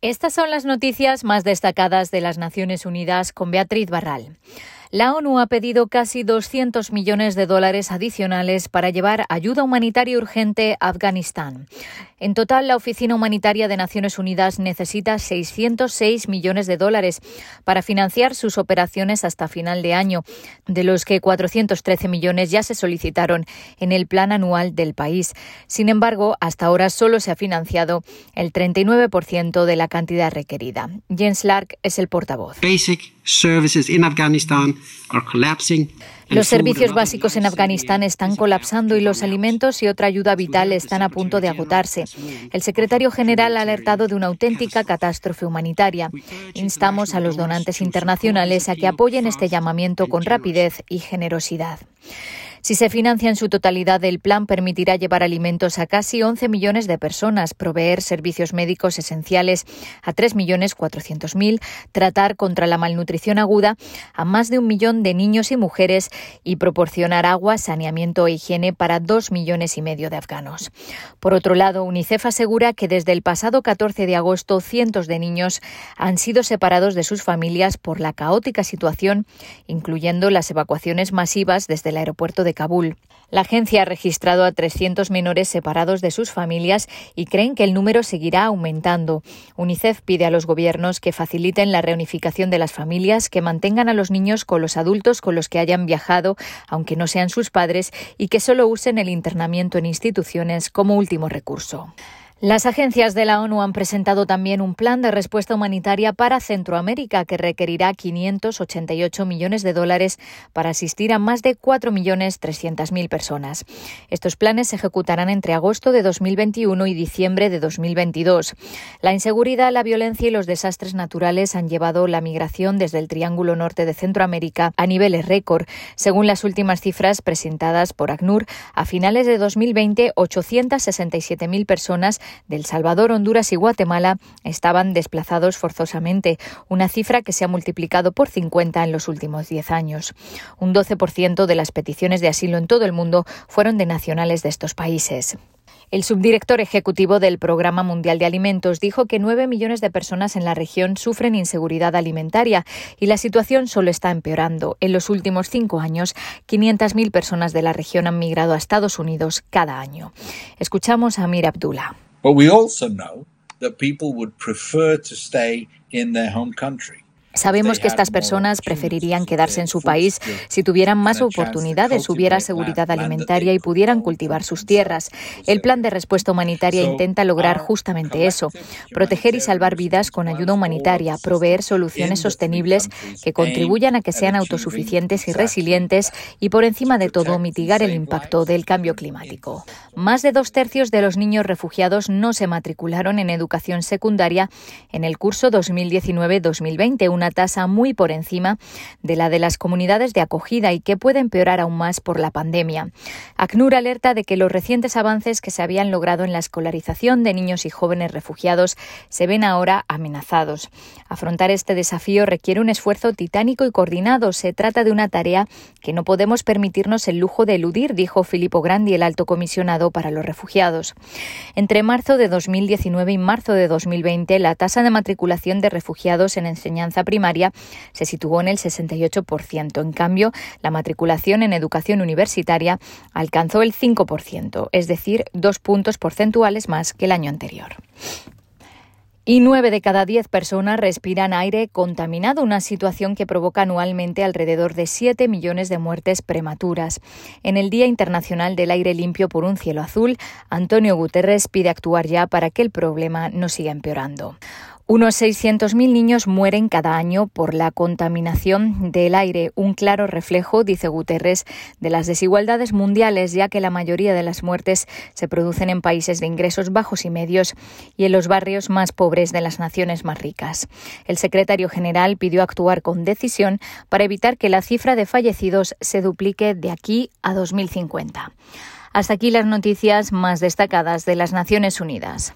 Estas son las noticias más destacadas de las Naciones Unidas con Beatriz Barral. La ONU ha pedido casi 200 millones de dólares adicionales para llevar ayuda humanitaria urgente a Afganistán. En total, la Oficina Humanitaria de Naciones Unidas necesita 606 millones de dólares para financiar sus operaciones hasta final de año, de los que 413 millones ya se solicitaron en el plan anual del país. Sin embargo, hasta ahora solo se ha financiado el 39% de la cantidad requerida. Jens Lark es el portavoz. Los servicios básicos en Afganistán están colapsando y los alimentos y otra ayuda vital están a punto de agotarse. El secretario general ha alertado de una auténtica catástrofe humanitaria. Instamos a los donantes internacionales a que apoyen este llamamiento con rapidez y generosidad. Si se financia en su totalidad, el plan permitirá llevar alimentos a casi 11 millones de personas, proveer servicios médicos esenciales a 3.400.000, tratar contra la malnutrición aguda a más de un millón de niños y mujeres y proporcionar agua, saneamiento e higiene para dos millones y medio de afganos. Por otro lado, UNICEF asegura que desde el pasado 14 de agosto cientos de niños han sido separados de sus familias por la caótica situación, incluyendo las evacuaciones masivas desde el aeropuerto de de Kabul. La agencia ha registrado a 300 menores separados de sus familias y creen que el número seguirá aumentando. UNICEF pide a los gobiernos que faciliten la reunificación de las familias, que mantengan a los niños con los adultos con los que hayan viajado, aunque no sean sus padres, y que solo usen el internamiento en instituciones como último recurso. Las agencias de la ONU han presentado también un plan de respuesta humanitaria para Centroamérica que requerirá 588 millones de dólares para asistir a más de 4.300.000 personas. Estos planes se ejecutarán entre agosto de 2021 y diciembre de 2022. La inseguridad, la violencia y los desastres naturales han llevado la migración desde el Triángulo Norte de Centroamérica a niveles récord. Según las últimas cifras presentadas por ACNUR, a finales de 2020, 867.000 personas del Salvador, Honduras y Guatemala estaban desplazados forzosamente, una cifra que se ha multiplicado por 50 en los últimos 10 años. Un 12% de las peticiones de asilo en todo el mundo fueron de nacionales de estos países. El subdirector ejecutivo del Programa Mundial de Alimentos dijo que nueve millones de personas en la región sufren inseguridad alimentaria y la situación solo está empeorando. En los últimos cinco años, 500.000 personas de la región han migrado a Estados Unidos cada año. Escuchamos a Amir Abdullah. But we also know that people would prefer to stay in their home country. Sabemos que estas personas preferirían quedarse en su país si tuvieran más oportunidades, hubiera seguridad alimentaria y pudieran cultivar sus tierras. El plan de respuesta humanitaria intenta lograr justamente eso, proteger y salvar vidas con ayuda humanitaria, proveer soluciones sostenibles que contribuyan a que sean autosuficientes y resilientes y, por encima de todo, mitigar el impacto del cambio climático. Más de dos tercios de los niños refugiados no se matricularon en educación secundaria en el curso 2019-2020, una tasa muy por encima de la de las comunidades de acogida y que puede empeorar aún más por la pandemia. ACNUR alerta de que los recientes avances que se habían logrado en la escolarización de niños y jóvenes refugiados se ven ahora amenazados. Afrontar este desafío requiere un esfuerzo titánico y coordinado. Se trata de una tarea que no podemos permitirnos el lujo de eludir, dijo Filippo Grandi, el alto comisionado para los refugiados. Entre marzo de 2019 y marzo de 2020, la tasa de matriculación de refugiados en enseñanza primaria se situó en el 68%. En cambio, la matriculación en educación universitaria alcanzó el 5%, es decir, dos puntos porcentuales más que el año anterior. Y nueve de cada diez personas respiran aire contaminado, una situación que provoca anualmente alrededor de siete millones de muertes prematuras. En el Día Internacional del Aire Limpio por un Cielo Azul, Antonio Guterres pide actuar ya para que el problema no siga empeorando. Unos 600.000 niños mueren cada año por la contaminación del aire, un claro reflejo, dice Guterres, de las desigualdades mundiales, ya que la mayoría de las muertes se producen en países de ingresos bajos y medios y en los barrios más pobres de las naciones más ricas. El secretario general pidió actuar con decisión para evitar que la cifra de fallecidos se duplique de aquí a 2050. Hasta aquí las noticias más destacadas de las Naciones Unidas.